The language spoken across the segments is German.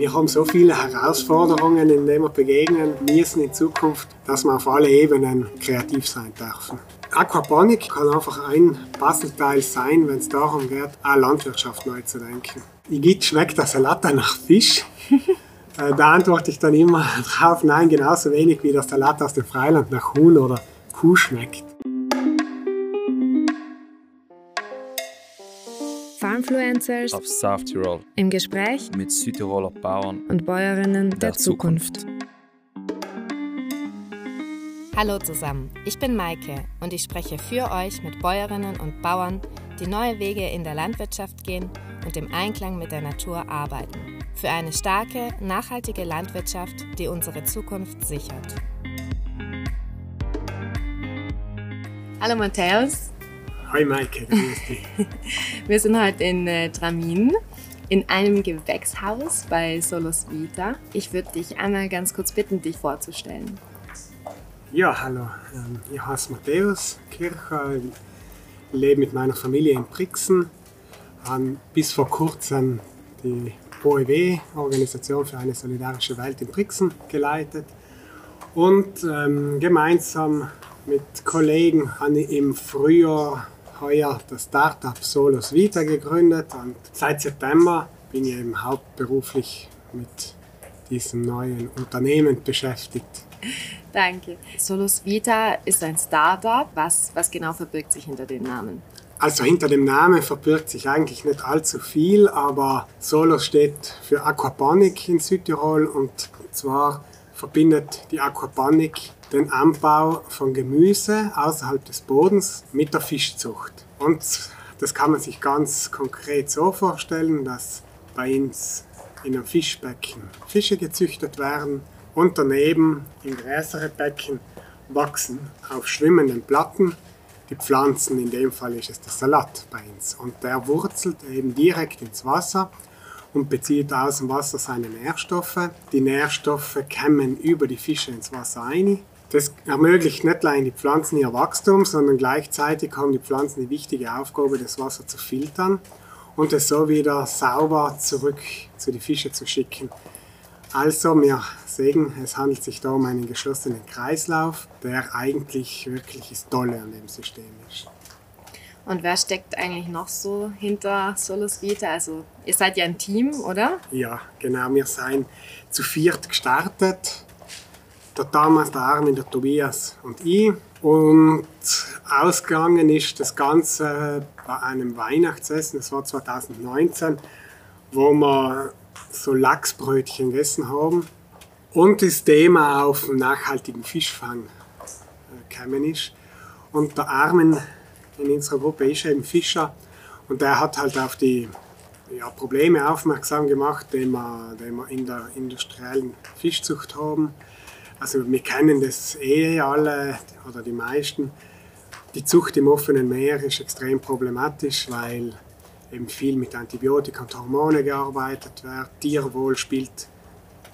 Wir haben so viele Herausforderungen, in denen wir begegnen müssen in Zukunft, dass wir auf alle Ebenen kreativ sein dürfen. Aquaponik kann einfach ein Puzzleteil sein, wenn es darum geht, auch Landwirtschaft neu zu denken. Igitt schmeckt der Salat nach Fisch. Äh, da antworte ich dann immer drauf, nein, genauso wenig wie der Salat aus dem Freiland nach Huhn oder Kuh schmeckt. Farmfluencers auf South Tirol im Gespräch mit Südtiroler Bauern und Bäuerinnen der, der Zukunft. Zukunft. Hallo zusammen, ich bin Maike und ich spreche für euch mit Bäuerinnen und Bauern, die neue Wege in der Landwirtschaft gehen und im Einklang mit der Natur arbeiten. Für eine starke, nachhaltige Landwirtschaft, die unsere Zukunft sichert. Hallo Matthäus, Hi Maike, grüß dich. wir sind heute in äh, Tramin in einem Gewächshaus bei Solos Vita. Ich würde dich einmal ganz kurz bitten, dich vorzustellen. Ja, hallo. Ähm, Ich heiße Matthäus Kircher, lebe mit meiner Familie in Brixen, habe bis vor kurzem die OEW, Organisation für eine solidarische Welt in Brixen, geleitet. Und ähm, gemeinsam mit Kollegen habe ich im Frühjahr heuer das Startup Solos Vita gegründet und seit September bin ich eben hauptberuflich mit diesem neuen Unternehmen beschäftigt. Danke. Solos Vita ist ein Startup. Was, was genau verbirgt sich hinter dem Namen? Also hinter dem Namen verbirgt sich eigentlich nicht allzu viel, aber Solos steht für Aquaponik in Südtirol und zwar verbindet die Aquaponik den Anbau von Gemüse außerhalb des Bodens mit der Fischzucht. Und das kann man sich ganz konkret so vorstellen, dass bei uns in einem Fischbecken Fische gezüchtet werden und daneben in größere Becken wachsen auf schwimmenden Platten die Pflanzen, in dem Fall ist es der Salat bei uns. Und der wurzelt eben direkt ins Wasser und bezieht aus dem Wasser seine Nährstoffe. Die Nährstoffe kommen über die Fische ins Wasser ein. Das ermöglicht nicht allein die Pflanzen ihr Wachstum, sondern gleichzeitig haben die Pflanzen die wichtige Aufgabe, das Wasser zu filtern und es so wieder sauber zurück zu den Fischen zu schicken. Also, wir sehen, es handelt sich da um einen geschlossenen Kreislauf, der eigentlich wirklich das Tolle an dem System ist. Und wer steckt eigentlich noch so hinter Solos Vita? Also, ihr seid ja ein Team, oder? Ja, genau, wir sind zu viert gestartet. Der Thomas, der Armin, der Tobias und ich. Und ausgegangen ist das Ganze bei einem Weihnachtsessen, das war 2019, wo wir so Lachsbrötchen gegessen haben und das Thema auf nachhaltigen Fischfang äh, gekommen ist. Und der Armin in unserer Gruppe ist eben Fischer und der hat halt auf die ja, Probleme aufmerksam gemacht, die wir, die wir in der industriellen Fischzucht haben. Also wir kennen das eh alle oder die meisten. Die Zucht im offenen Meer ist extrem problematisch, weil eben viel mit Antibiotika und Hormone gearbeitet wird. Tierwohl spielt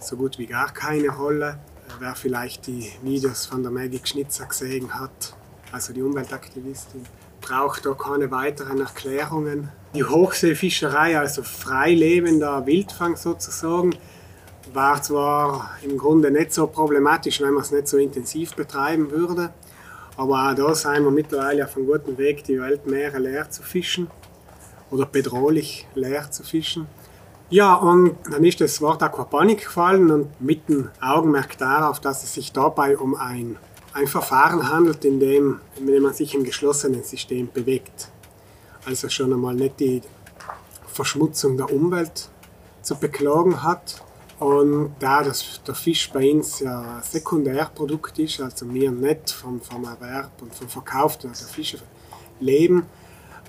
so gut wie gar keine Rolle. Wer vielleicht die Videos von der Maggie Schnitzer gesehen hat, also die Umweltaktivistin, braucht da keine weiteren Erklärungen. Die Hochseefischerei, also freilebender Wildfang sozusagen, war zwar im Grunde nicht so problematisch, wenn man es nicht so intensiv betreiben würde, aber auch da sind wir mittlerweile auf einem guten Weg, die Weltmeere leer zu fischen oder bedrohlich leer zu fischen. Ja, und dann ist das Wort Aquaponik gefallen und mit dem Augenmerk darauf, dass es sich dabei um ein, ein Verfahren handelt, in dem, in man sich im geschlossenen System bewegt. Also schon einmal nicht die Verschmutzung der Umwelt zu beklagen hat. Und da das, der Fisch bei uns ja Sekundärprodukt ist, also wir nicht vom, vom Erwerb und vom Verkauf der Fische leben,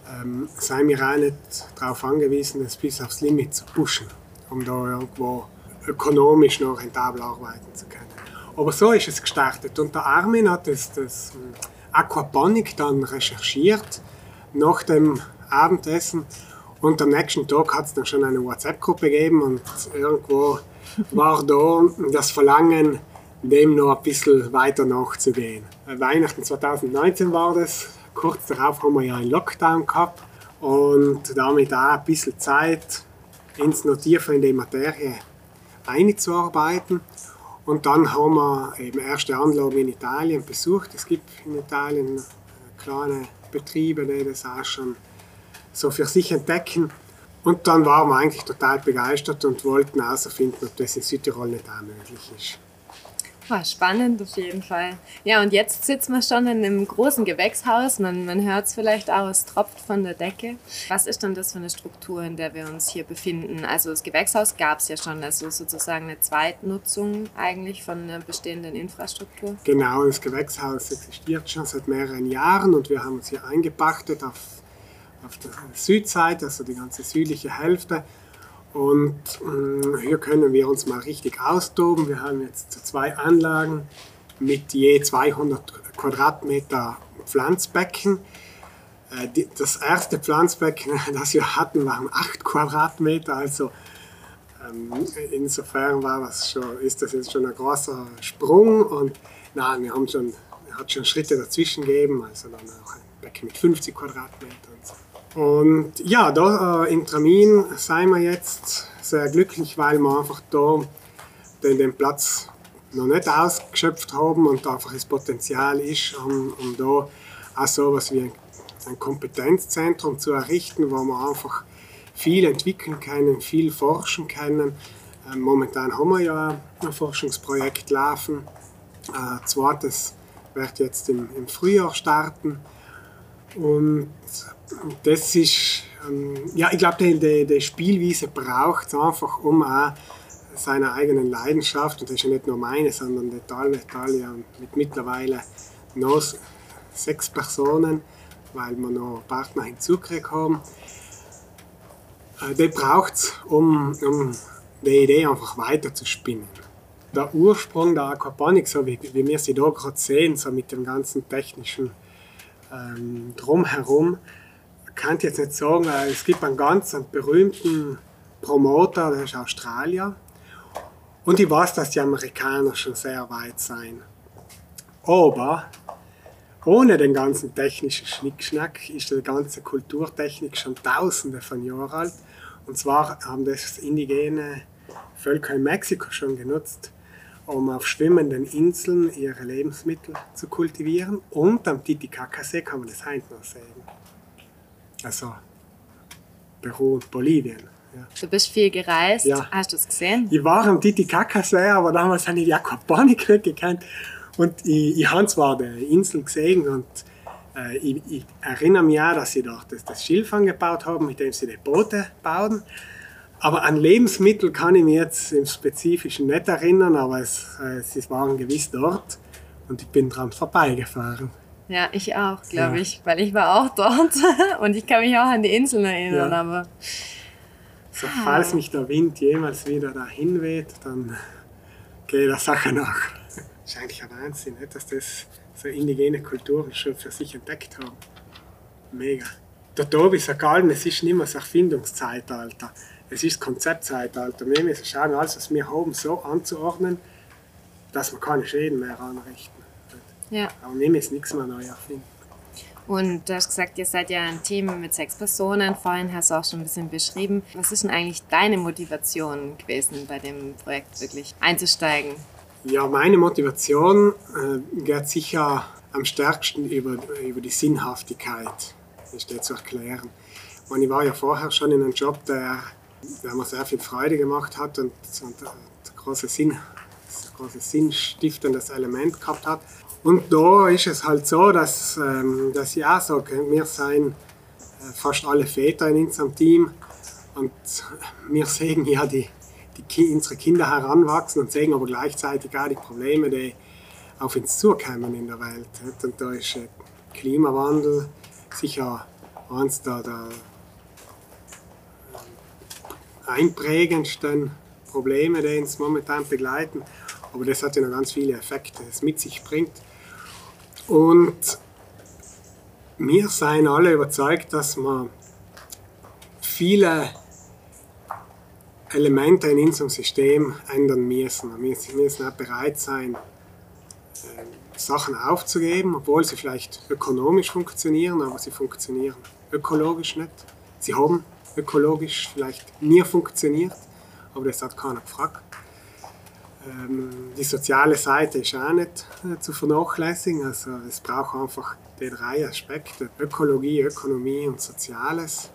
ähm, sind wir auch nicht darauf angewiesen, das bis aufs Limit zu pushen, um da irgendwo ökonomisch noch rentabel arbeiten zu können. Aber so ist es gestartet und der Armin hat das, das Aquaponik dann recherchiert nach dem Abendessen und am nächsten Tag hat es dann schon eine WhatsApp-Gruppe gegeben und irgendwo war da das Verlangen, dem noch ein bisschen weiter nachzugehen. Weihnachten 2019 war das, kurz darauf haben wir ja einen Lockdown gehabt und damit auch ein bisschen Zeit, ins noch tiefer in die Materie einzuarbeiten. Und dann haben wir eben erste Anlagen in Italien besucht. Es gibt in Italien kleine Betriebe, die das auch schon so für sich entdecken. Und dann waren wir eigentlich total begeistert und wollten herausfinden, ob das in Südtirol nicht auch möglich ist. Oh, spannend auf jeden Fall. Ja, und jetzt sitzen wir schon in einem großen Gewächshaus. Man, man hört es vielleicht auch, es tropft von der Decke. Was ist denn das für eine Struktur, in der wir uns hier befinden? Also das Gewächshaus gab es ja schon, also sozusagen eine Zweitnutzung eigentlich von der bestehenden Infrastruktur. Genau, das Gewächshaus existiert schon seit mehreren Jahren und wir haben uns hier eingepachtet auf, auf der Südseite, also die ganze südliche Hälfte. Und äh, hier können wir uns mal richtig austoben. Wir haben jetzt zwei Anlagen mit je 200 Quadratmeter Pflanzbecken. Äh, das erste Pflanzbecken, das wir hatten, waren 8 Quadratmeter. Also ähm, insofern war das schon, ist das jetzt schon ein großer Sprung. Und nein, wir haben schon, hat schon Schritte dazwischen gegeben. Also dann auch ein Becken mit 50 Quadratmetern. Und so. Und ja, da äh, in Tramin sind wir jetzt sehr glücklich, weil wir einfach da den, den Platz noch nicht ausgeschöpft haben und einfach das Potenzial ist, um, um da auch so etwas wie ein, ein Kompetenzzentrum zu errichten, wo wir einfach viel entwickeln können, viel forschen können. Ähm, momentan haben wir ja ein Forschungsprojekt laufen. Äh, zweites wird jetzt im, im Frühjahr starten. Und das ist, ähm, ja, ich glaube, die, die, Spielwiese braucht es einfach, um auch seiner eigenen Leidenschaft, und das ist ja nicht nur meine, sondern die Tal Italia mit mittlerweile noch sechs Personen, weil wir noch Partner hinzukriegt haben, äh, die braucht es, um, um die Idee einfach weiter zu spinnen. Der Ursprung der Aquaponik, so wie, wie wir sie da gerade sehen, so mit dem ganzen technischen ähm, Drumherum, kann jetzt nicht sagen, äh, es gibt einen ganz einen berühmten Promoter, der ist Australier. Und ich weiß, dass die Amerikaner schon sehr weit sind. Aber ohne den ganzen technischen Schnickschnack ist die ganze Kulturtechnik schon tausende von Jahren alt. Und zwar haben das indigene Völker in Mexiko schon genutzt, um auf schwimmenden Inseln ihre Lebensmittel zu kultivieren. Und am Titicacasee kann man das heute noch sehen. Also Peru und Bolivien. Ja. Du bist viel gereist. Ja. Hast du es gesehen? Ich war am Titicacasee, aber damals habe ich die Aquaponik nicht gekannt. Und ich, ich habe zwar die Insel gesehen und äh, ich, ich, erinnere mich auch, dass sie dort das, das Schilf angebaut haben, mit dem sie die Boote bauen. Aber an Lebensmittel kann ich mich jetzt im Spezifischen nicht erinnern, aber es, äh, sie waren gewiss dort und ich bin dran vorbeigefahren. Ja, ich auch, glaube Ja. ich, weil ich war auch dort und ich kann mich auch an die Inseln erinnern, Ja. aber So, falls mich der Wind jemals wieder dahin weht, dann gehe ich der Sache nach. Das ist eigentlich ein Wahnsinn, dass das so indigene Kulturen schon für sich entdeckt haben. Mega. Der Tobi sagt allem, es ist nicht mehr das Erfindungszeitalter, es ist Konzeptzeitalter. Wir müssen schauen, alles, was wir haben, so anzuordnen, dass wir keine Schäden mehr anrichten. ja. Aber wir müssen nichts mehr neu erfinden. Und du hast gesagt, ihr seid ja ein Team mit sechs Personen. Vorhin hast du auch schon ein bisschen beschrieben. Was ist denn eigentlich deine Motivation gewesen, bei dem Projekt wirklich einzusteigen? Ja, meine Motivation äh, geht sicher am stärksten über, über die Sinnhaftigkeit, ist der zu erklären. Meine, ich war ja vorher schon in einem Job, der, der mir sehr viel Freude gemacht hat und, und ein großes Sinn, ein großes sinnstiftendes Element gehabt hat. Und da ist es halt so, dass, ähm, dass ich auch sage, wir sind äh, fast alle Väter in unserem Team und wir sehen ja die, die unsere Kinder heranwachsen und sehen aber gleichzeitig auch die Probleme, die auf uns zukommen in der Welt. Und da ist äh, Klimawandel sicher eines der, der äh, einprägendsten Probleme, die uns momentan begleiten. Aber das hat ja noch ganz viele Effekte, die es mit sich bringt. Und wir sind alle überzeugt, dass man viele Elemente in unserem System ändern müssen. Wir müssen auch bereit sein, äh, Sachen aufzugeben, obwohl sie vielleicht ökonomisch funktionieren, aber sie funktionieren ökologisch nicht. Sie haben ökologisch vielleicht nie funktioniert, aber das hat keiner gefragt. Ähm, die soziale Seite ist auch nicht äh, zu vernachlässigen. Also es braucht einfach die drei Aspekte, Ökologie, Ökonomie und Soziales.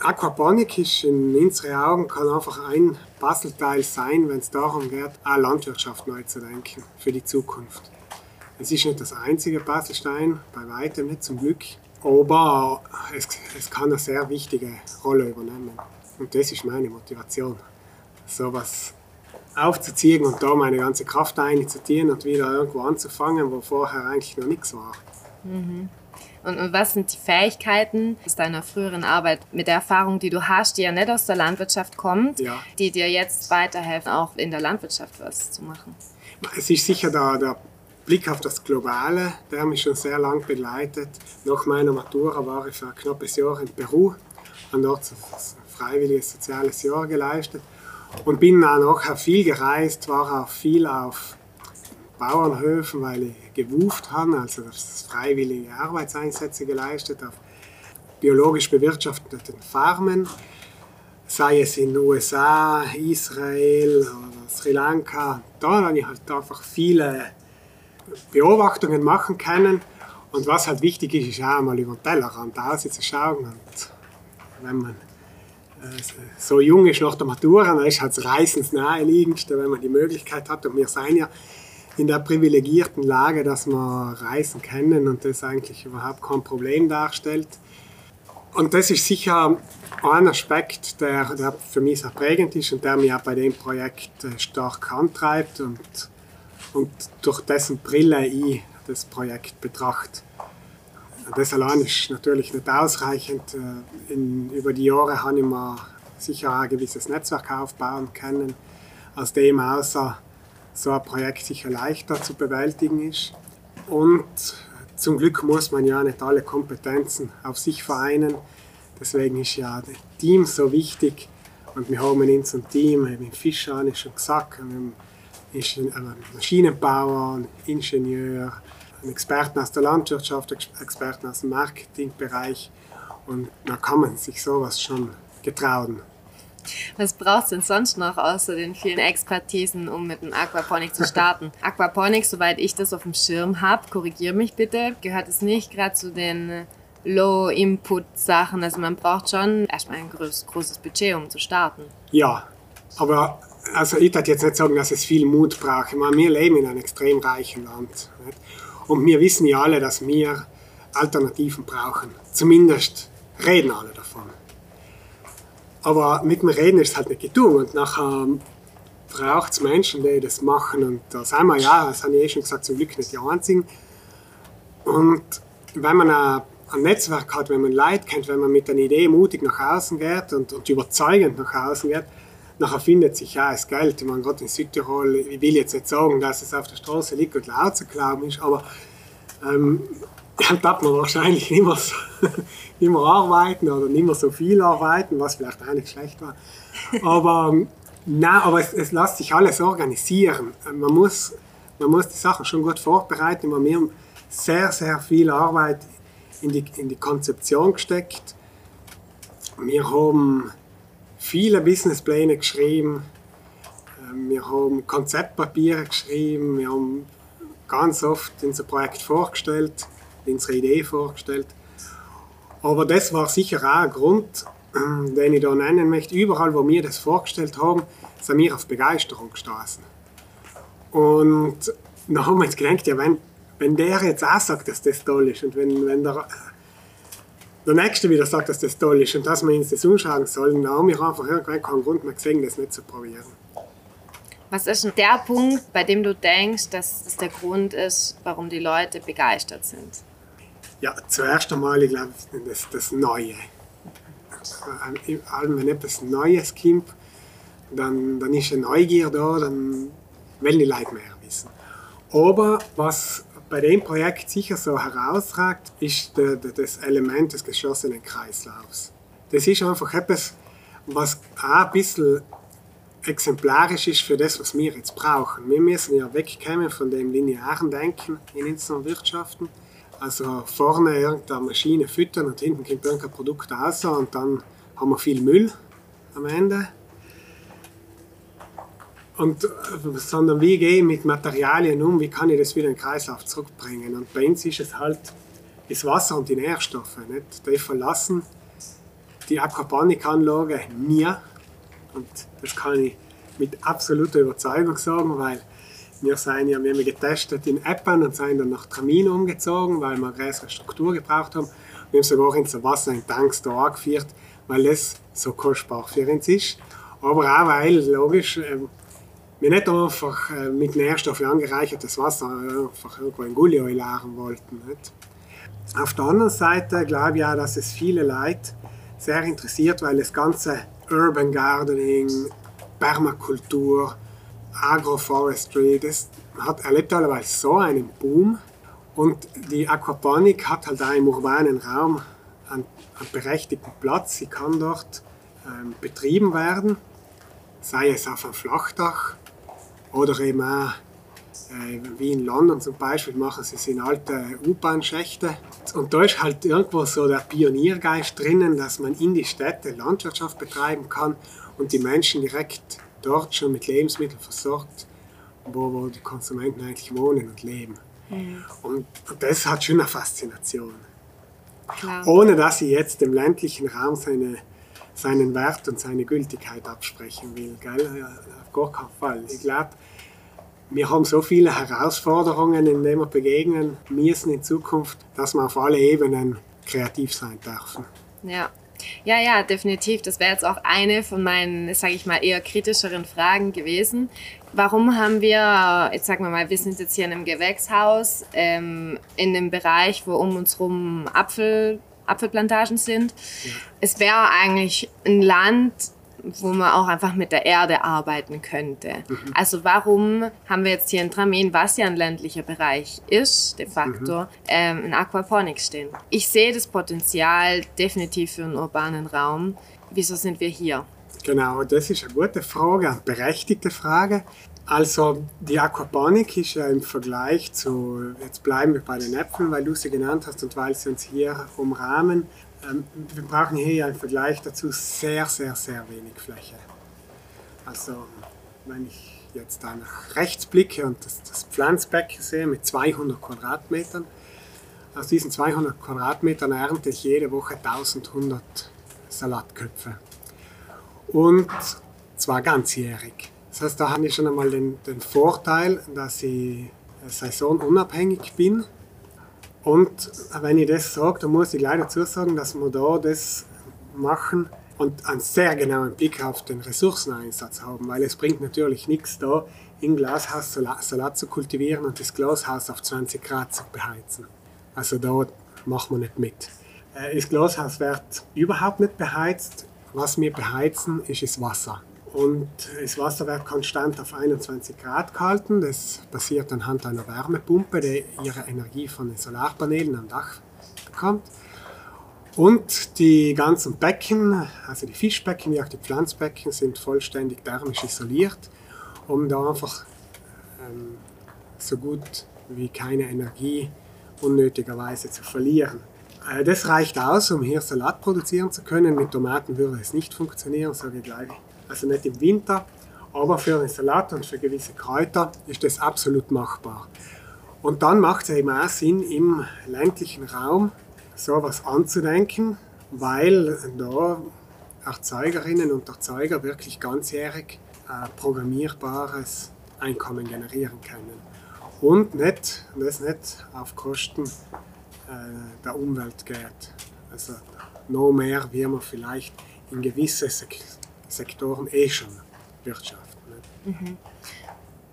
Aquaponik ist in unseren Augen kann einfach ein Puzzleteil sein, wenn es darum geht, auch Landwirtschaft neu zu denken für die Zukunft. Es ist nicht das einzige Puzzlestein, bei weitem nicht zum Glück, aber es, es kann eine sehr wichtige Rolle übernehmen. Und das ist meine Motivation, sowas aufzuziehen und da meine ganze Kraft einzutieren und wieder irgendwo anzufangen, wo vorher eigentlich noch nichts war. Mhm. Und, und, was sind die Fähigkeiten aus deiner früheren Arbeit mit der Erfahrung, die du hast, die ja nicht aus der Landwirtschaft kommt, ja. die dir jetzt weiterhelfen, auch in der Landwirtschaft was zu machen? Es ist sicher der, der Blick auf das Globale, der mich schon sehr lange begleitet. Nach meiner Matura war ich für ein knappes Jahr in Peru und dort ein freiwilliges soziales Jahr geleistet und bin auch nachher viel gereist, war auch viel auf Bauernhöfen, weil ich gewuft habe, also freiwillige Arbeitseinsätze geleistet auf biologisch bewirtschafteten Farmen, sei es in den USA, Israel oder Sri Lanka. Da habe ich halt einfach viele Beobachtungen machen können. Und was halt wichtig ist, ist auch mal über den Tellerrand rauszuschauen. Und wenn man äh, so jung ist nach der Matura, dann ist halt das Reisen das naheliegendste, wenn man die Möglichkeit hat. Und wir sind ja in der privilegierten Lage, dass wir reisen können und das eigentlich überhaupt kein Problem darstellt. Und das ist sicher ein Aspekt, der, der für mich sehr prägend ist und der mich auch bei dem Projekt äh, stark antreibt und, und durch dessen Brille ich das Projekt betrachte. Das allein ist natürlich nicht ausreichend. Äh, in, über die Jahre habe ich mir sicher ein gewisses Netzwerk aufbauen können, aus dem außer so ein Projekt sicher leichter zu bewältigen ist. Und zum Glück muss man ja nicht alle Kompetenzen auf sich vereinen. Deswegen ist ja das Team so wichtig. Und wir haben in unserem Team, wie Fischer habe ich schon gesagt, ist ein Maschinenbauer, ein Ingenieur, ein Experten aus der Landwirtschaft, Experten aus dem Marketingbereich. Und da kann man sich sowas schon getrauen. Was brauchst du denn sonst noch außer den vielen Expertisen, um mit dem Aquaponik zu starten? Aquaponik, soweit ich das auf dem Schirm habe, korrigiere mich bitte, gehört es nicht gerade zu den Low-Input-Sachen. Also man braucht schon erstmal ein groß, großes Budget, um zu starten. Ja, aber also ich würde jetzt nicht sagen, dass es viel Mut braucht. Ich meine, wir leben in einem extrem reichen Land. Nicht? Und wir wissen ja alle, dass wir Alternativen brauchen. Zumindest reden alle davon. Aber mit dem Reden ist es halt nicht getan. Und nachher braucht es Menschen, die das machen. Und da sind wir ja, das habe ich eh schon gesagt, zum Glück nicht die Einzigen. Und wenn man ein, ein Netzwerk hat, wenn man Leute kennt, wenn man mit einer Idee mutig nach außen geht und, und überzeugend nach außen geht, nachher findet sich ja das Geld. Meine, gerade in Südtirol, ich will jetzt nicht sagen, dass es auf der Straße liegt und laut zu glauben ist, aber ähm, dann darf man wahrscheinlich nicht mehr, so, nicht mehr arbeiten oder nicht mehr so viel arbeiten, was vielleicht auch nicht schlecht war. Aber, nein, aber es, es lässt sich alles organisieren. Man muss, man muss die Sachen schon gut vorbereiten. Wir haben sehr, sehr viel Arbeit in die, in die Konzeption gesteckt. Wir haben viele Businesspläne geschrieben. Wir haben Konzeptpapiere geschrieben. Wir haben ganz oft unser Projekt vorgestellt unsere Idee vorgestellt. Aber das war sicher auch ein Grund, äh, den ich da nennen möchte. Überall, wo wir das vorgestellt haben, sind wir auf Begeisterung gestoßen. Und dann haben wir uns gedacht, ja, wenn, wenn der jetzt auch sagt, dass das toll ist und wenn, wenn der, der Nächste wieder sagt, dass das toll ist und dass wir uns das umschauen sollen, dann haben wir einfach irgendwann keinen Grund mehr gesehen, das nicht zu probieren. Was ist denn der Punkt, bei dem du denkst, dass das der Grund ist, warum die Leute begeistert sind? Ja, zuerst einmal, ich glaube, das, das Neue. Allem, wenn etwas Neues kommt, dann, dann ist eine Neugier da, dann wollen die Leute mehr wissen. Aber was bei dem Projekt sicher so herausragt, ist der, der, das Element des geschlossenen Kreislaufs. Das ist einfach etwas, was auch ein bisschen exemplarisch ist für das, was wir jetzt brauchen. Wir müssen ja wegkommen von dem linearen Denken in unseren Wirtschaften also vorne irgendeine Maschine füttern und hinten kommt irgendein Produkt raus und dann haben wir viel Müll am Ende. Und, äh, sondern wie gehe ich mit Materialien um, wie kann ich das wieder in den Kreislauf zurückbringen. Und bei uns ist es halt das Wasser und die Nährstoffe. Nicht? Die verlassen die Aquaponik-Anlage nie. Und das kann ich mit absoluter Überzeugung sagen, weil wir sind ja, wir haben getestet in Eppen und sind dann nach Tramin umgezogen, weil wir eine größere Struktur gebraucht haben. Wir haben sogar ins Wasser in Tanks da angeführt, weil es so kostbar für uns ist. Aber auch weil, logisch, ähm, wir nicht einfach äh, mit Nährstoffen angereichertes Wasser einfach irgendwo in Gulli leeren wollten. Nicht? Auf der anderen Seite glaube ich auch, dass es viele Leute sehr interessiert, weil das ganze Urban Gardening, Permakultur, Agroforestry, das hat erlebt teilweise so einen Boom. Und die Aquaponik hat halt auch im urbanen Raum einen, einen berechtigten Platz. Sie kann dort ähm, betrieben werden, sei es auf einem Flachdach oder eben auch äh, wie in London zum Beispiel machen sie es in alte U-Bahn-Schächte. Und da ist halt irgendwo so der Pioniergeist drinnen, dass man in die Städte Landwirtschaft betreiben kann und die Menschen direkt dort schon mit Lebensmitteln versorgt, wo, wo die Konsumenten eigentlich wohnen und leben. Mhm. Und, und das hat schon eine Faszination. Klar. Ohne dass ich jetzt dem ländlichen Raum seine, seinen Wert und seine Gültigkeit absprechen will. Gell? Auf gar keinen Fall. Ich glaube, wir haben so viele Herausforderungen, in denen wir begegnen müssen in Zukunft, dass wir auf alle Ebenen kreativ sein dürfen. Ja. Ja, ja, definitiv. Das wäre jetzt auch eine von meinen, sage ich mal, eher kritischeren Fragen gewesen. Warum haben wir, jetzt sagen wir mal, wir sind jetzt hier in einem Gewächshaus, ähm, in einem Bereich, wo um uns herum Apfel, Apfelplantagen sind. Ja. Es wäre eigentlich ein Land, wo man auch einfach mit der Erde arbeiten könnte. Mhm. Also warum haben wir jetzt hier in Tramin, was ja ein ländlicher Bereich ist, de facto, mhm. ähm, ein Aquaponik stehen? Ich sehe das Potenzial definitiv für einen urbanen Raum. Wieso sind wir hier? Genau, das ist eine gute Frage, eine berechtigte Frage. Also die Aquaponik ist ja im Vergleich zu, jetzt bleiben wir bei den Äpfeln, weil du sie genannt hast und weil sie uns hier umrahmen, wir brauchen hier ja im Vergleich dazu sehr, sehr, sehr wenig Fläche. Also wenn ich jetzt da nach rechts blicke und das, das Pflanzbecken sehe mit 200 Quadratmetern, aus diesen 200 Quadratmetern ernte ich jede Woche 1100 Salatköpfe. Und zwar ganzjährig. Das heißt, da habe ich schon einmal den, den Vorteil, dass ich saisonunabhängig bin und wenn ich das sage, dann muss ich leider dazu sagen, dass wir da das machen und einen sehr genauen Blick auf den Ressourceneinsatz haben, weil es bringt natürlich nichts da, im Glashaus Salat zu kultivieren und das Glashaus auf 20 Grad zu beheizen. Also da machen wir nicht mit. Äh, das Glashaus wird überhaupt nicht beheizt. Was wir beheizen, ist das Wasser. Und das Wasser wird konstant auf 21 Grad gehalten. Das passiert anhand einer Wärmepumpe, die ihre Energie von den Solarpanelen am Dach bekommt. Und die ganzen Becken, also die Fischbecken wie auch die Pflanzbecken, sind vollständig thermisch isoliert, um da einfach ähm, so gut wie keine Energie unnötigerweise zu verlieren. Äh, das reicht aus, um hier Salat produzieren zu können. Mit Tomaten würde es nicht funktionieren, sage ich gleich also nicht im Winter, aber für einen Salat und für gewisse Kräuter ist das absolut machbar. Und dann macht es eben auch Sinn, im ländlichen Raum sowas anzudenken, weil da Erzeugerinnen und Erzeuger wirklich ganzjährig äh, programmierbares Einkommen generieren können. Und nicht, das nicht auf Kosten äh, der Umwelt geht. Also noch mehr, wie man vielleicht in gewisse Sektoren eh schon wirtschaften. Mhm.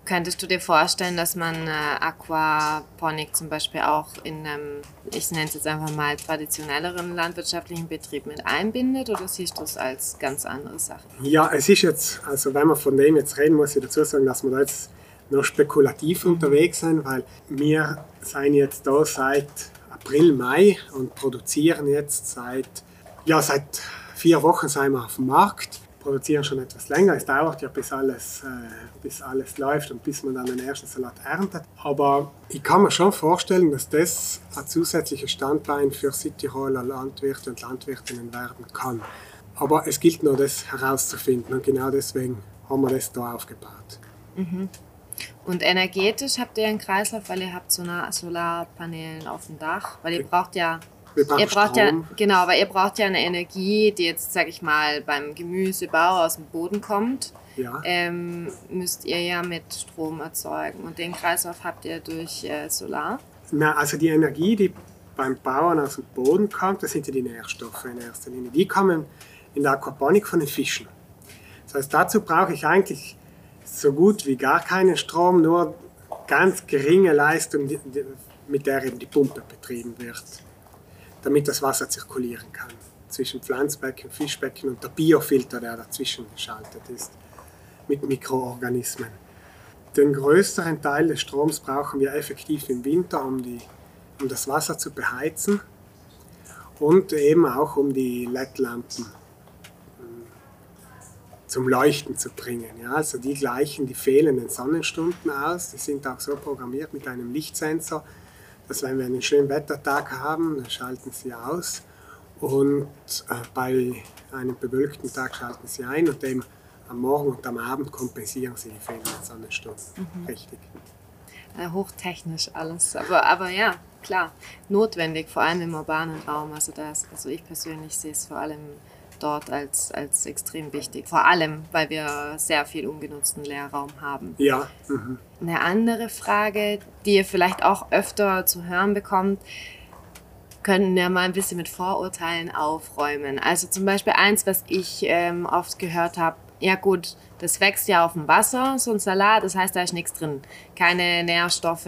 Könntest du dir vorstellen, dass man äh, Aquaponik zum Beispiel auch in einem, ich nenne es jetzt einfach mal, traditionelleren landwirtschaftlichen Betrieb mit einbindet oder siehst du es als ganz andere Sache? Ja, es ist jetzt, also wenn wir von dem jetzt reden, muss ich dazu sagen, dass wir da jetzt noch spekulativ mhm. unterwegs sind, weil wir sind jetzt da seit April, Mai und produzieren jetzt seit, ja, seit vier Wochen sind wir auf dem Markt produzieren schon etwas länger. Es dauert ja, bis alles, äh, bis alles läuft und bis man dann den ersten Salat erntet. Aber ich kann mir schon vorstellen, dass das ein zusätzliches Standbein für Südtiroler Landwirte und Landwirtinnen werden kann. Aber es gilt nur, das herauszufinden und genau deswegen haben wir das da aufgebaut. Und energetisch habt ihr einen Kreislauf, weil ihr habt Solar Solarpanelen auf dem Dach, weil ihr braucht ja ihr braucht Strom. ja genau, weil ihr braucht ja eine Energie, die jetzt sag ich mal beim Gemüsebau aus dem Boden kommt. Ja. Ähm, müsst ihr ja mit Strom erzeugen und den Kreislauf habt ihr durch äh, Solar. Na, also die Energie, die beim Bauern aus dem Boden kommt, das sind ja die Nährstoffe in erster Linie. Die kommen in der Aquaponik von den Fischen. Das heißt, dazu brauche ich eigentlich so gut wie gar keinen Strom, nur ganz geringe Leistung, mit der eben die Pumpe betrieben wird, damit das Wasser zirkulieren kann zwischen Pflanzbecken, Fischbecken und der Biofilter, der dazwischen geschaltet ist mit Mikroorganismen. Den größeren Teil des Stroms brauchen wir effektiv im Winter, um, die, um das Wasser zu beheizen und eben auch um die LED-Lampen ähm, zum Leuchten zu bringen. Ja, also die gleichen die fehlenden Sonnenstunden aus. Die sind auch so programmiert mit einem Lichtsensor, dass wenn wir einen schönen Wettertag haben, dann schalten sie aus und äh, bei einem bewölkten Tag schalten sie ein und eben am Morgen und am Abend kompensieren sie die fehlenden Sonnenstunden. Richtig. Äh, hochtechnisch alles. Aber, aber ja, klar, notwendig, vor allem im urbanen Raum. Also, das, also ich persönlich sehe es vor allem dort als, als extrem wichtig. Vor allem, weil wir sehr viel ungenutzten Leerraum haben. Ja, mhm. Eine andere Frage, die ihr vielleicht auch öfter zu hören bekommt, können wir mal ein bisschen mit Vorurteilen aufräumen. Also zum Beispiel eins, was ich ähm, oft gehört habe, ja gut, das wächst ja auf dem Wasser, so ein Salat, das heißt, da ist nichts drin. Keine Nährstoffe,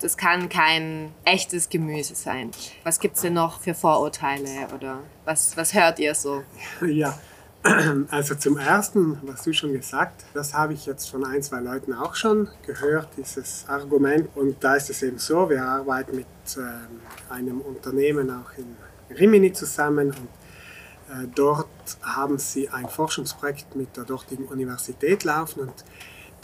das kann kein echtes Gemüse sein. Was gibt es denn noch für Vorurteile oder was, was hört ihr so? ja. Also zum Ersten, was du schon gesagt, das habe ich jetzt von ein, zwei Leuten auch schon gehört, dieses Argument. Und da ist es eben so, wir arbeiten mit ähm, einem Unternehmen auch in Rimini zusammen und dort haben sie ein Forschungsprojekt mit der dortigen Universität laufen und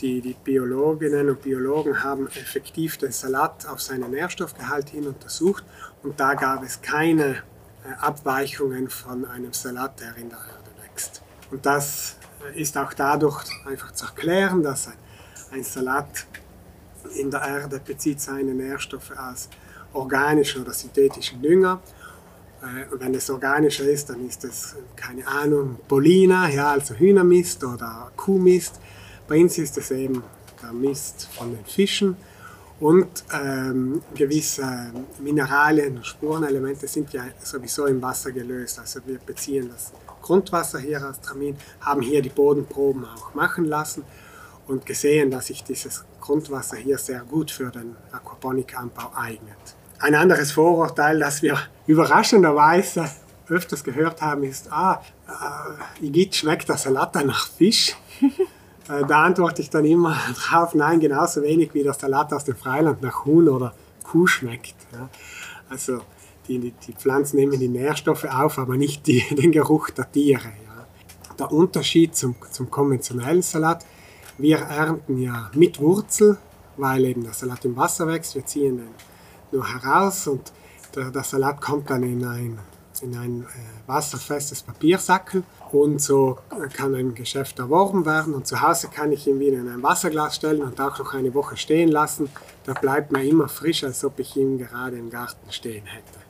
die, die Biologinnen und Biologen haben effektiv den Salat auf seinen Nährstoffgehalt hin untersucht und da gab es keine äh, Abweichungen von einem Salat, der in der Erde wächst. Und das äh, ist auch dadurch einfach zu erklären, dass ein, ein Salat in der Erde bezieht seine Nährstoffe aus organischen oder synthetischen Dünger. Äh, Und wenn es organischer ist, dann ist es, keine Ahnung, Polina, ja, also Hühnermist oder Kuhmist. Bei uns ist es eben der Mist von den Fischen. Und ähm, gewisse Mineralien und Spurenelemente sind ja sowieso im Wasser gelöst. Also wir beziehen das Grundwasser hier aus Tramin, haben hier die Bodenproben auch machen lassen und gesehen, dass sich dieses Grundwasser hier sehr gut für den Aquaponikanbau eignet. Ein anderes Vorurteil, das wir überraschenderweise öfters gehört haben, ist, ah, äh, Igitt schmeckt der Salat dann nach Fisch. Äh, da antworte ich dann immer drauf, nein, genauso wenig wie der Salat aus dem Freiland nach Huhn oder Kuh schmeckt. Ja. Also die, die, die Pflanzen nehmen die Nährstoffe auf, aber nicht die, den Geruch der Tiere. Ja. Der Unterschied zum, zum konventionellen Salat, wir ernten ja mit Wurzel, weil eben der Salat im Wasser wächst, wir ziehen den nur heraus und der, Salat kommt dann in ein, in ein äh, wasserfestes Papiersackel und so kann ein Geschäft erworben werden und zu Hause kann ich ihn wieder in ein Wasserglas stellen und auch noch eine Woche stehen lassen. Da bleibt mir immer frisch, als ob ich ihn gerade im Garten stehen hätte.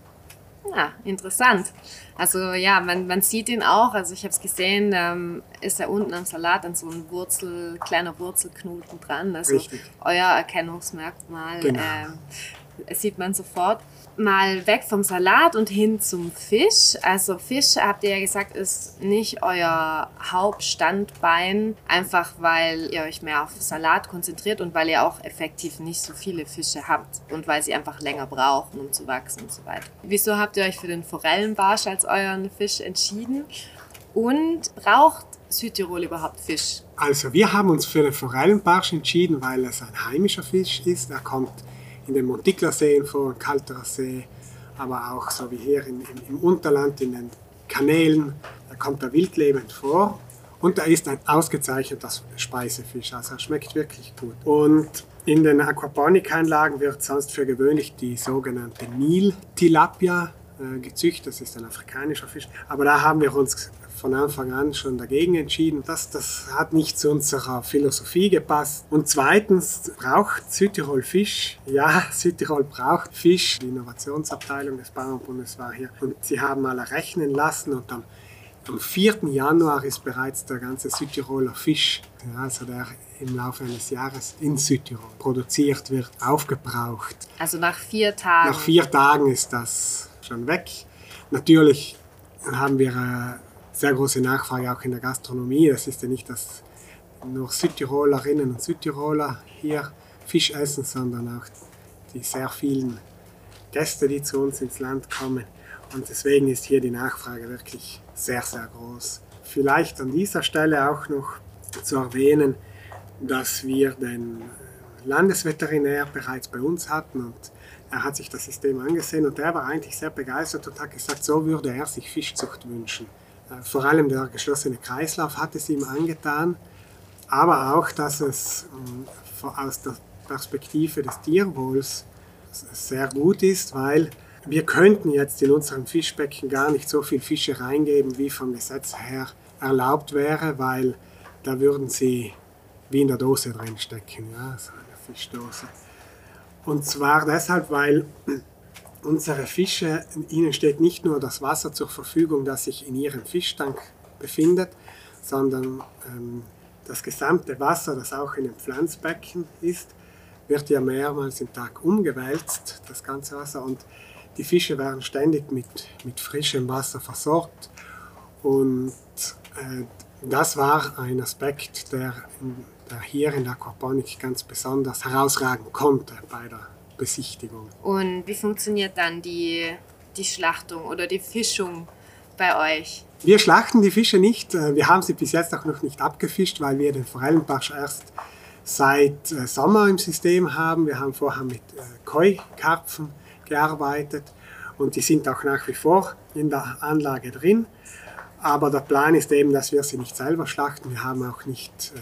Ja, interessant. Also ja, man, man sieht ihn auch. Also ich habe es gesehen, ähm, ist er unten am Salat an so ein Wurzel, kleiner Wurzelknoten dran. Also Richtig. euer Erkennungsmerkmal Genau. ähm, sieht man sofort. Mal weg vom Salat und hin zum Fisch. Also Fisch, habt ihr ja gesagt, ist nicht euer Hauptstandbein, einfach weil ihr euch mehr auf Salat konzentriert und weil ihr auch effektiv nicht so viele Fische habt und weil sie einfach länger brauchen, um zu wachsen und so weiter. Wieso habt ihr euch für den Forellenbarsch als euren Fisch entschieden? Und braucht Südtirol überhaupt Fisch? Also wir haben uns für den Forellenbarsch entschieden, weil es ein heimischer Fisch ist. Er kommt in den Montiklerseen vor, in Kalterer See, aber auch so wie hier in, im, im Unterland, in den Kanälen, da kommt er wildlebend vor. Und er ist ein ausgezeichneter Speisefisch, also er schmeckt wirklich gut. Und in den Aquaponikanlagen wird sonst für gewöhnlich die sogenannte Nil-Tilapia äh, gezüchtet, das ist ein afrikanischer Fisch. Aber da haben wir uns von Anfang an schon dagegen entschieden. Das, das hat nicht zu unserer Philosophie gepasst. Und zweitens braucht Südtirol Fisch. Ja, Südtirol braucht Fisch. Die Innovationsabteilung des Bauernbundes war hier und sie haben mal rechnen lassen und am, am 4. Januar ist bereits der ganze Südtiroler Fisch, also der im Laufe eines Jahres in Südtirol produziert wird, aufgebraucht. Also nach vier Tagen. Nach vier Tagen ist das schon weg. Natürlich haben wir eine sehr große Nachfrage auch in der Gastronomie. Das ist ja nicht, dass nur Südtirolerinnen und Südtiroler hier Fisch essen, sondern auch die sehr vielen Gäste, die zu uns ins Land kommen. Und deswegen ist hier die Nachfrage wirklich sehr, sehr groß. Vielleicht an dieser Stelle auch noch zu erwähnen, dass wir den Landesveterinär bereits bei uns hatten und er hat sich das System angesehen und er war eigentlich sehr begeistert und hat gesagt, so würde er sich Fischzucht wünschen. Vor allem der geschlossene Kreislauf hat es ihm angetan, aber auch, dass es ähm, aus der Perspektive des Tierwohls sehr gut ist, weil wir könnten jetzt in unserem Fischbecken gar nicht so viel Fische reingeben, wie vom Gesetz her erlaubt wäre, weil da würden sie wie in der Dose drin stecken, ja, so eine Fischdose. Und zwar deshalb, weil unsere Fische, ihnen steht nicht nur das Wasser zur Verfügung, das sich in ihrem Fischtank befindet, sondern ähm, das gesamte Wasser, das auch in dem Pflanzbecken ist, wird ja mehrmals im Tag umgewälzt, das ganze Wasser. Und die Fische werden ständig mit, mit frischem Wasser versorgt. Und äh, das war ein Aspekt, der, der hier in der Aquaponik ganz besonders herausragen konnte bei der Besichtigung. Und wie funktioniert dann die, die Schlachtung oder die Fischung bei euch? Wir schlachten die Fische nicht. Äh, wir haben sie bis jetzt auch noch nicht abgefischt, weil wir den Forellenbarsch erst seit äh, Sommer im System haben. Wir haben vorher mit äh, Koi-Karpfen gearbeitet und die sind auch nach wie vor in der Anlage drin. Aber der Plan ist eben, dass wir sie nicht selber schlachten. Wir haben auch nicht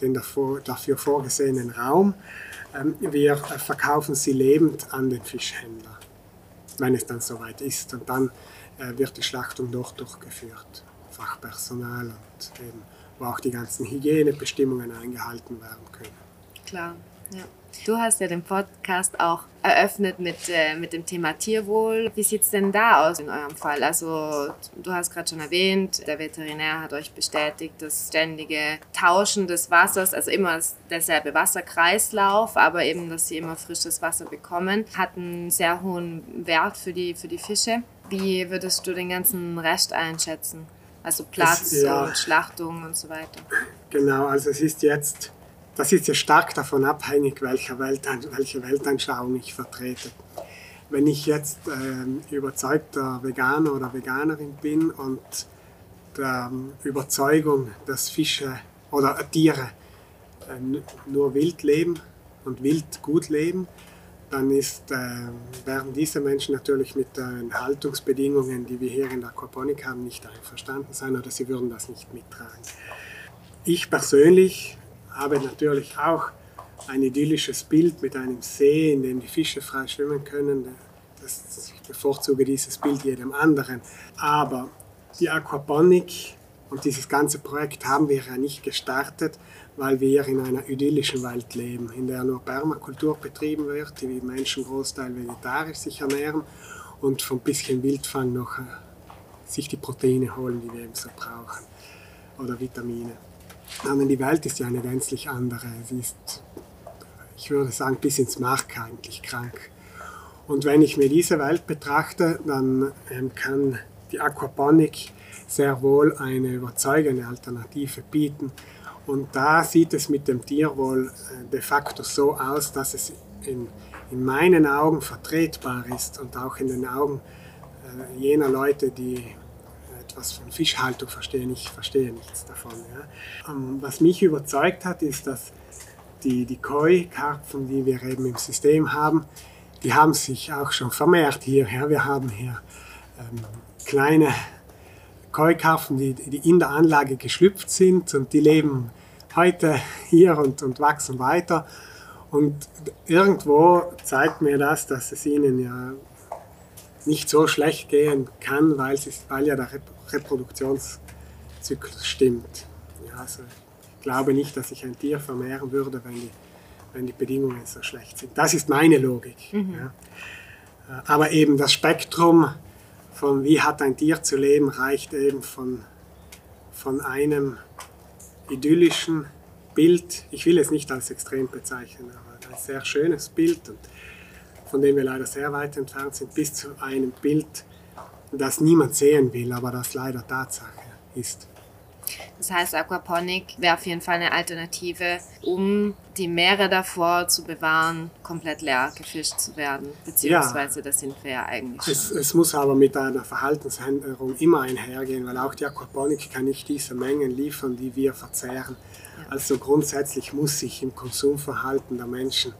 den dafür vorgesehenen Raum. Ähm, wir verkaufen sie lebend an den Fischhändler, wenn es dann soweit ist. Und dann wird die Schlachtung dort durchgeführt. Fachpersonal und eben wo auch die ganzen Hygienebestimmungen eingehalten werden können. Klar, ja. Du hast ja den Podcast auch eröffnet mit, äh, mit dem Thema Tierwohl. Wie sieht es denn da aus in eurem Fall? Also du hast gerade schon erwähnt, der Veterinär hat euch bestätigt, das ständige Tauschen des Wassers, also immer derselbe Wasserkreislauf, aber eben, dass sie immer frisches Wasser bekommen, hat einen sehr hohen Wert für die, für die Fische. Wie würdest du den ganzen Rest einschätzen? Also Platz es, ja, und Schlachtung und so weiter. Genau, also es ist jetzt, das ist ja stark davon abhängig, welche, Weltan welche Weltanschauung ich vertrete. Wenn ich jetzt äh, überzeugter Veganer oder Veganerin bin und der äh, Überzeugung, dass Fische oder äh, Tiere äh, nur wild leben und wild gut leben, dann ist, äh, werden diese Menschen natürlich mit den Haltungsbedingungen, die wir hier in der Aquaponik haben, nicht einverstanden sein oder sie würden das nicht mittragen. Ich persönlich habe natürlich auch ein idyllisches Bild mit einem See, in dem die Fische frei schwimmen können. Das, ich bevorzuge dieses Bild jedem anderen. Aber die Aquaponik und dieses ganze Projekt haben wir ja nicht gestartet, weil wir in einer idyllischen Welt leben, in der nur Permakultur betrieben wird, die Menschen großteil vegetarisch sich ernähren und von ein bisschen Wildfang noch äh, sich die Proteine holen, die wir eben so brauchen, oder Vitamine. Aber die Welt ist ja eine gänzlich andere. Sie ist, ich würde sagen, bis ins Mark eigentlich krank. Und wenn ich mir diese Welt betrachte, dann ähm, kann die Aquaponik sehr wohl eine überzeugende Alternative bieten. Und da sieht es mit dem Tierwohl äh, de facto so aus, dass es in, in meinen Augen vertretbar ist und auch in den Augen äh, jener Leute, die etwas von Fischhaltung verstehen. Ich verstehe nichts davon. Ja. Ähm, was mich überzeugt hat, ist, dass die, die Koi-Karpfen, die wir eben im System haben, die haben sich auch schon vermehrt hierher. Wir haben hier ähm, kleine Keukarpfen, die, die in der Anlage geschlüpft sind und die leben heute hier und, und wachsen weiter. Und irgendwo zeigt mir das, dass es ihnen ja nicht so schlecht gehen kann, weil, es, weil ja der Reproduktionszyklus stimmt. Ja, also ich glaube nicht, dass ich ein Tier vermehren würde, wenn die, wenn die Bedingungen so schlecht sind. Das ist meine Logik. Mhm. Ja. Äh, aber eben das Spektrum von wie hat ein Tier zu leben, reicht eben von, von einem idyllischen Bild, ich will es nicht als extrem bezeichnen, aber ein sehr schönes Bild, und von dem wir leider sehr weit entfernt sind, bis zu einem Bild, das niemand sehen will, aber das leider Tatsache ist. Das heißt, Aquaponik wäre auf jeden Fall eine Alternative, um die Meere davor zu bewahren, komplett leer gefischt zu werden. Beziehungsweise, ja. das sind wir ja eigentlich schon. Es, es, muss aber mit einer Verhaltensänderung immer einhergehen, weil auch die Aquaponik kann nicht diese Mengen liefern, die wir verzehren. Ja. Also grundsätzlich muss sich im Konsumverhalten der Menschen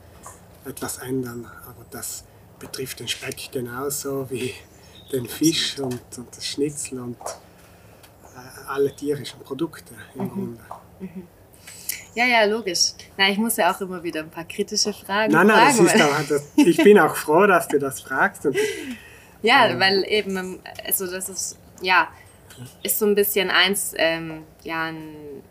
etwas ändern. Aber das betrifft den Speck genauso wie den Fisch und, und das Schnitzel und alle tierischen Produkte im mhm. Grunde. Mhm. Ja, ja, logisch. Na, ich muss ja auch immer wieder ein paar kritische Fragen nein, nein, fragen. Nein, nein, das, ich bin auch froh, dass du das fragst. Und, ja, ähm, weil eben, also das ist, ja, ist so ein bisschen eins, ähm, ja, ein,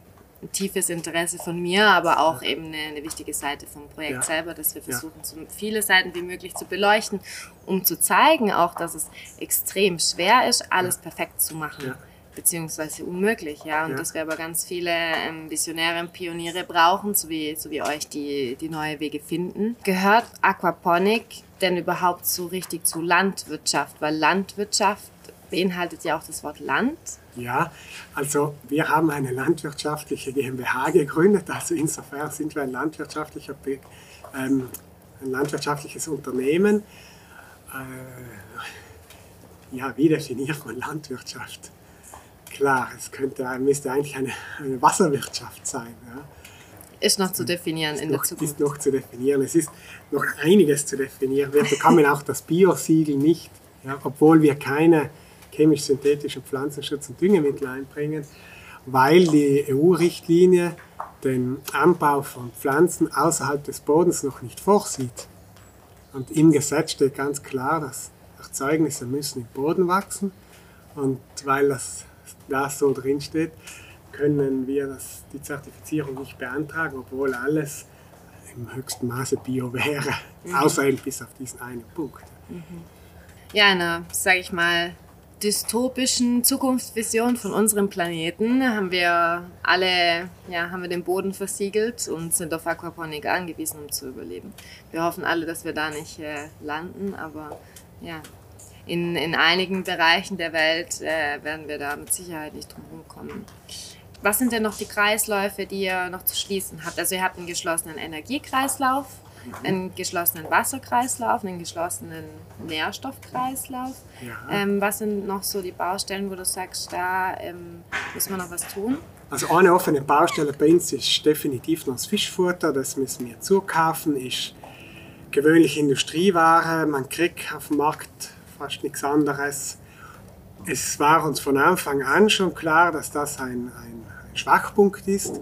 ein, tiefes Interesse von mir, aber auch eben eine, eine wichtige Seite vom Projekt ja. selber, dass wir versuchen, ja. so viele Seiten wie möglich zu beleuchten, um zu zeigen auch, dass es extrem schwer ist, alles perfekt zu machen beziehungsweise unmöglich, ja. Und ja. dass wir aber ganz viele ähm, Visionäre und Pioniere brauchen, so wie, so wie euch, die, die neue Wege finden. Gehört Aquaponik denn überhaupt so richtig zu Landwirtschaft? Weil Landwirtschaft beinhaltet ja auch das Wort Land. Ja, also wir haben eine landwirtschaftliche GmbH gegründet, also insofern sind wir ein, landwirtschaftlicher, ähm, ein landwirtschaftliches Unternehmen. Äh, ja, wie definiert man Landwirtschaft? klar, es könnte, müsste eigentlich eine, eine Wasserwirtschaft sein. Ja. Ist noch zu definieren ist in noch, der Zukunft. Ist noch zu definieren. Es ist noch einiges zu definieren. Wir bekommen auch das Biosiegel nicht, ja, obwohl wir keine chemisch-synthetischen Pflanzenschutz- und Düngemittel einbringen, weil die EU-Richtlinie den Anbau von Pflanzen außerhalb des Bodens noch nicht vorsieht. Und im Gesetz steht ganz klar, dass Erzeugnisse müssen im Boden wachsen. Und weil das das so drin steht, können wir das, die Zertifizierung nicht beantragen, obwohl alles im höchsten Maße Bio wäre, mhm. außer eben bis auf diesen einen Punkt. Mhm. Ja, eine, sage ich mal, dystopischen Zukunftsvision von unserem Planeten haben wir alle, ja, haben wir den Boden versiegelt und sind auf Aquaponik angewiesen, um zu überleben. Wir hoffen alle, dass wir da nicht äh, landen, aber ja, in, in einigen Bereichen der Welt äh, werden wir da mit Sicherheit nicht drum kommen. Was sind denn noch die Kreisläufe, die ihr noch zu schließen habt? Also ihr habt einen geschlossenen Energiekreislauf, einen geschlossenen Wasserkreislauf, einen geschlossenen Nährstoffkreislauf. Ja. Ähm, was sind noch so die Baustellen, wo du sagst, da ähm, müssen wir noch was tun? Also eine offene Baustelle bei uns ist definitiv noch das Fischfutter, das müssen wir zukaufen, ist gewöhnliche Industrieware, man kriegt auf dem Markt fast nichts anderes. Es war uns von Anfang an schon klar, dass das ein, ein Schwachpunkt ist.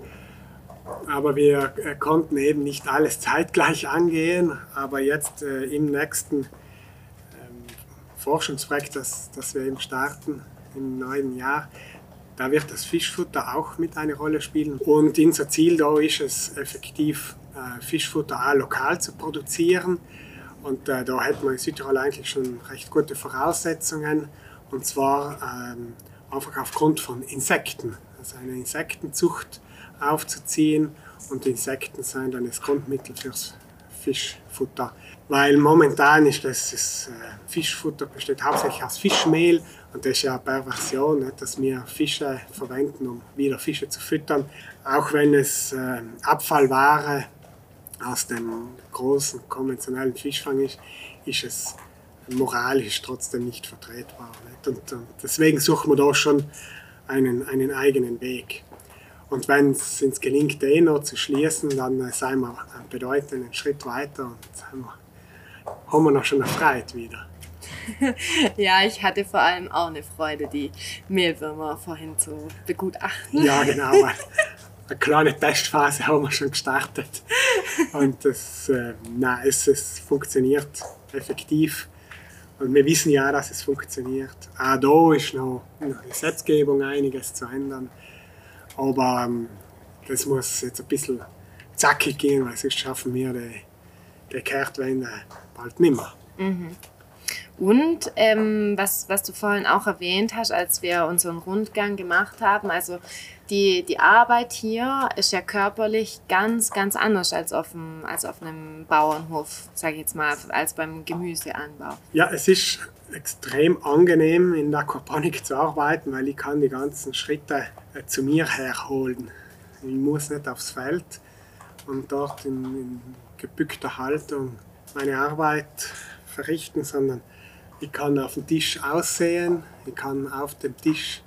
Aber wir äh, konnten eben nicht alles zeitgleich angehen. Aber jetzt äh, im nächsten ähm, Forschungsprojekt, das, das wir eben starten im neuen Jahr, da wird das Fischfutter auch mit eine Rolle spielen. Und unser Ziel da ist es, effektiv äh, Fischfutter auch lokal zu produzieren und äh, da hat man in Südtirol eigentlich schon recht gute Voraussetzungen. Und zwar ähm, einfach aufgrund von Insekten. Also eine Insektenzucht aufzuziehen. Und Insekten sind dann das Grundmittel fürs Fischfutter. Weil momentan ist das, das äh, Fischfutter besteht hauptsächlich aus Fischmehl. Und das ist ja eine Perversion, dass wir Fische verwenden, um wieder Fische zu füttern. Auch wenn es äh, Abfallware aus dem großen konventionellen Fischfang ist, ist es moralisch trotzdem nicht vertretbar. Und, deswegen suchen wir da schon einen, einen eigenen Weg. Und wenn es uns gelingt, den noch zu schließen, dann äh, sind wir einen bedeutenden Schritt weiter und haben wir, haben wir noch schon eine Freiheit wieder. ja, ich hatte vor allem auch eine Freude, die Mehlwürmer vorhin zu begutachten. Ja, genau eine kleine Testphase haben wir schon gestartet. Und das, äh, nein, es, es funktioniert effektiv. Und wir wissen ja, dass es funktioniert. Auch da ist noch in der Gesetzgebung einiges zu ändern. Aber ähm, das muss jetzt ein bisschen zackig gehen, weil sonst schaffen wir die, die Kehrtwende bald nicht mehr. Und ähm, was, was du vorhin auch erwähnt hast, als wir unseren Rundgang gemacht haben, also die, die Arbeit hier ist ja körperlich ganz, ganz anders als auf, dem, als auf einem Bauernhof, sage ich jetzt mal, als beim Gemüseanbau. Ja, es ist extrem angenehm in der Aquaponik zu arbeiten, weil ich kann die ganzen Schritte äh, zu mir herholen. Ich muss nicht aufs Feld und dort in, in gebückter Haltung meine Arbeit verrichten, sondern ich kann auf dem Tisch aussehen, ich kann auf dem Tisch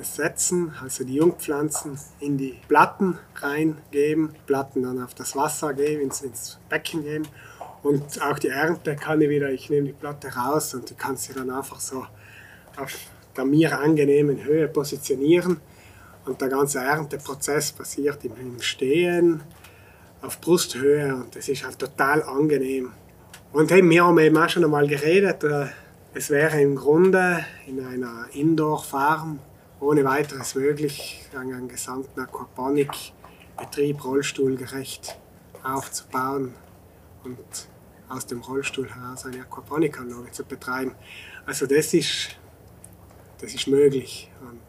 setzen, also die Jungpflanzen in die Platten reingeben, die Platten dann auf das Wasser geben, ins, ins Becken geben und auch die Ernte kann ich wieder, ich nehme die Platte raus und ich kann sie dann einfach so auf der mir angenehmen Höhe positionieren und der ganze Ernteprozess passiert im, im Stehen auf Brusthöhe und das ist halt total angenehm. Und hey, wir haben eben auch schon einmal geredet, äh, es wäre im Grunde in einer Indoor-Farm ohne weiteres möglich, einen gesamten Aquaponik-Betrieb rollstuhlgerecht aufzubauen und aus dem Rollstuhl heraus eine Aquaponikanlage zu betreiben. Also das ist, das ist möglich und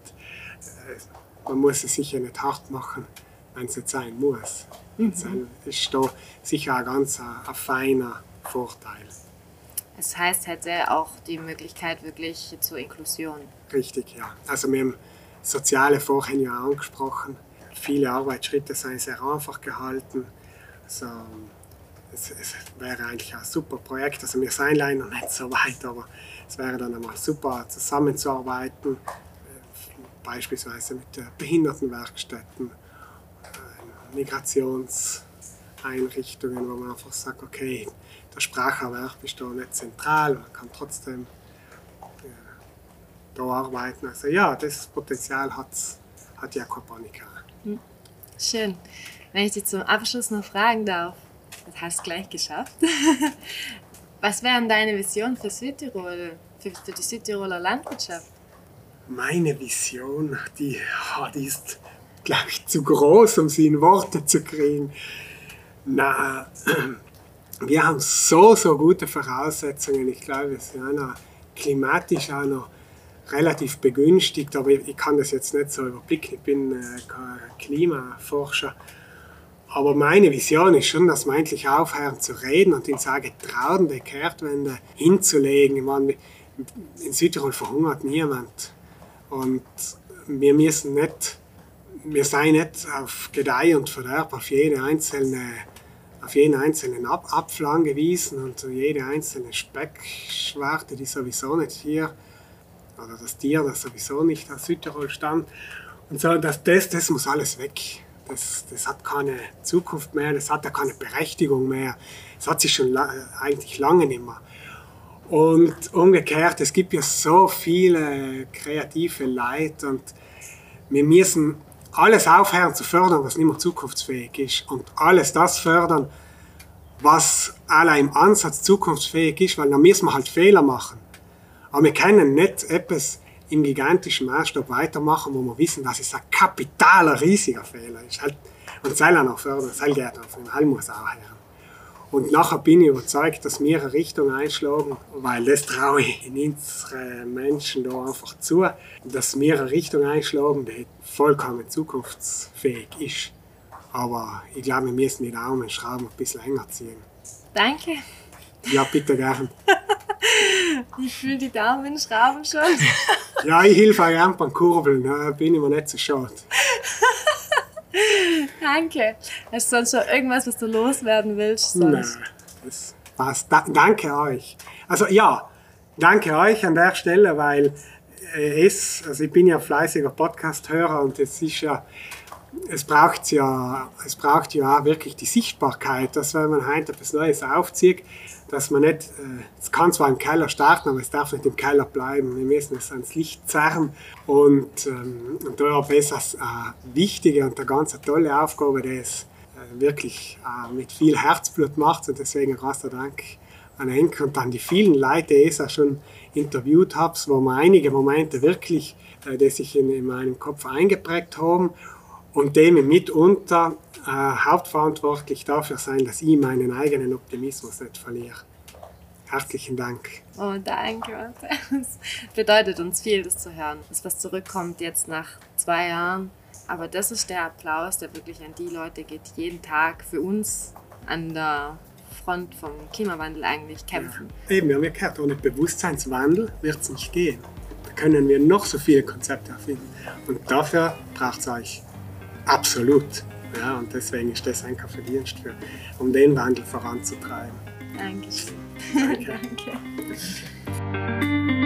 äh, man muss es sicher nicht hart machen, wenn es nicht sein muss. Das ist da sicher ein ganz ein, ein feiner Vorteil. Es heißt, hätte auch die Möglichkeit wirklich zur Inklusion. Richtig, ja. Also wir haben Soziale vorhin ja angesprochen. Viele Arbeitsschritte sind sehr einfach gehalten. Also, es, es wäre eigentlich ein super Projekt. Also wir sind leider noch nicht so weit, aber es wäre dann einmal super zusammenzuarbeiten, beispielsweise mit Behindertenwerkstätten, äh, Migrationseinrichtungen, wo man einfach sagt, okay, der Spracherwerb ist da nicht zentral, man kann trotzdem äh, da arbeiten. Also ja, das Potenzial hat's, hat die Aquaponica. Schön. Wenn ich dich zum Abschluss noch fragen darf, das hast du gleich geschafft. Was wären deine Visionen für Südtirol, für, für die Südtiroler Landwirtschaft? Meine Vision, die, ja, die ist, glaube ich, zu groß, um sie in Worte zu kriegen. Na, wir haben so, so gute Voraussetzungen. Ich glaube, wir sind auch noch klimatisch auch noch relativ begünstigt, aber ich, kann das jetzt nicht so überblicken. Ich bin äh, kein Klimaforscher. Aber meine Vision ist schon, dass wir endlich aufhören zu reden und ihnen sagen, trauen die Kehrtwende hinzulegen. Ich meine, in Südtirol verhungert niemand. Und wir müssen nicht, wir seien nicht auf Gedeih und Verderb auf jede einzelne auf jeden einzelnen Ab Apfel angewiesen und jede einzelne Speckschwarte, die sowieso nicht hier, oder das Tier, das sowieso nicht aus Südtirol stammt. Und so, das, das, das muss alles weg. Das, das hat keine Zukunft mehr, das hat ja keine Berechtigung mehr. Das hat sich schon la eigentlich lange nicht mehr. Und umgekehrt, es gibt ja so viele kreative Leute und wir müssen alles aufhören zu fördern, was nicht mehr zukunftsfähig ist und alles das fördern, was allein im Ansatz zukunftsfähig ist, weil dann müssen wir halt Fehler machen. Aber wir können nicht etwas im gigantischen Maßstab weitermachen, wo wir wissen, dass es ein kapitaler, riesiger Fehler ist. Halt, und das soll auch noch fördern, das soll geht auf den muss auch her. Und nachher bin ich überzeugt, dass wir eine Richtung einschlagen, weil das traue ich in unsere Menschen da einfach zu, dass wir eine Richtung einschlagen, die vollkommen zukunftsfähig ist. Aber ich glaube, wir müssen die Daumenschrauben ein bisschen enger ziehen. Danke. Ja, bitte gern. Ich fühle die Daumenschrauben schon. Ja, ich helfe auch gern beim Kurbeln, da bin ich mir nicht so schade. Danke. Hast du sonst schon irgendwas, was du loswerden willst? Nein, das passt. Da, danke euch. Also ja, danke euch an der Stelle, weil äh, es, also ich bin ja fleißiger Podcast-Hörer und es ist ja, es braucht ja, es braucht ja auch wirklich die Sichtbarkeit, dass wenn man heute etwas Neues aufzieht, dass man nicht, äh, es kann zwar im Keller starten, aber es darf nicht im Keller bleiben. Wir müssen es ans Licht zerren. Und, ähm, und da ich das eine wichtige und eine ganz tolle Aufgabe, die es äh, wirklich äh, mit viel Herzblut macht. Und deswegen großer Dank an Enke und dann die vielen Leute, die ich auch schon interviewt habe, wo mir einige Momente wirklich, äh, die sich in, in meinem Kopf eingeprägt haben und dem mitunter äh, hauptverantwortlich dafür sein, dass ich meinen eigenen Optimismus nicht verliere. Herzlichen Dank. Oh, danke. Es bedeutet uns viel, das zu hören. Das, was zurückkommt jetzt nach zwei Jahren. Aber das ist der Applaus, der wirklich an die Leute geht, die jeden Tag für uns an der Front vom Klimawandel eigentlich kämpfen. Ja. Eben, wir haben ja gehört, ohne Bewusstseinswandel wird es nicht gehen. Da können wir noch so viele Konzepte erfinden. Und dafür braucht es euch absolut. Ja, und deswegen ist das ein Verdienst, für, um den Wandel voranzutreiben. Dankeschön. Danke. Danke.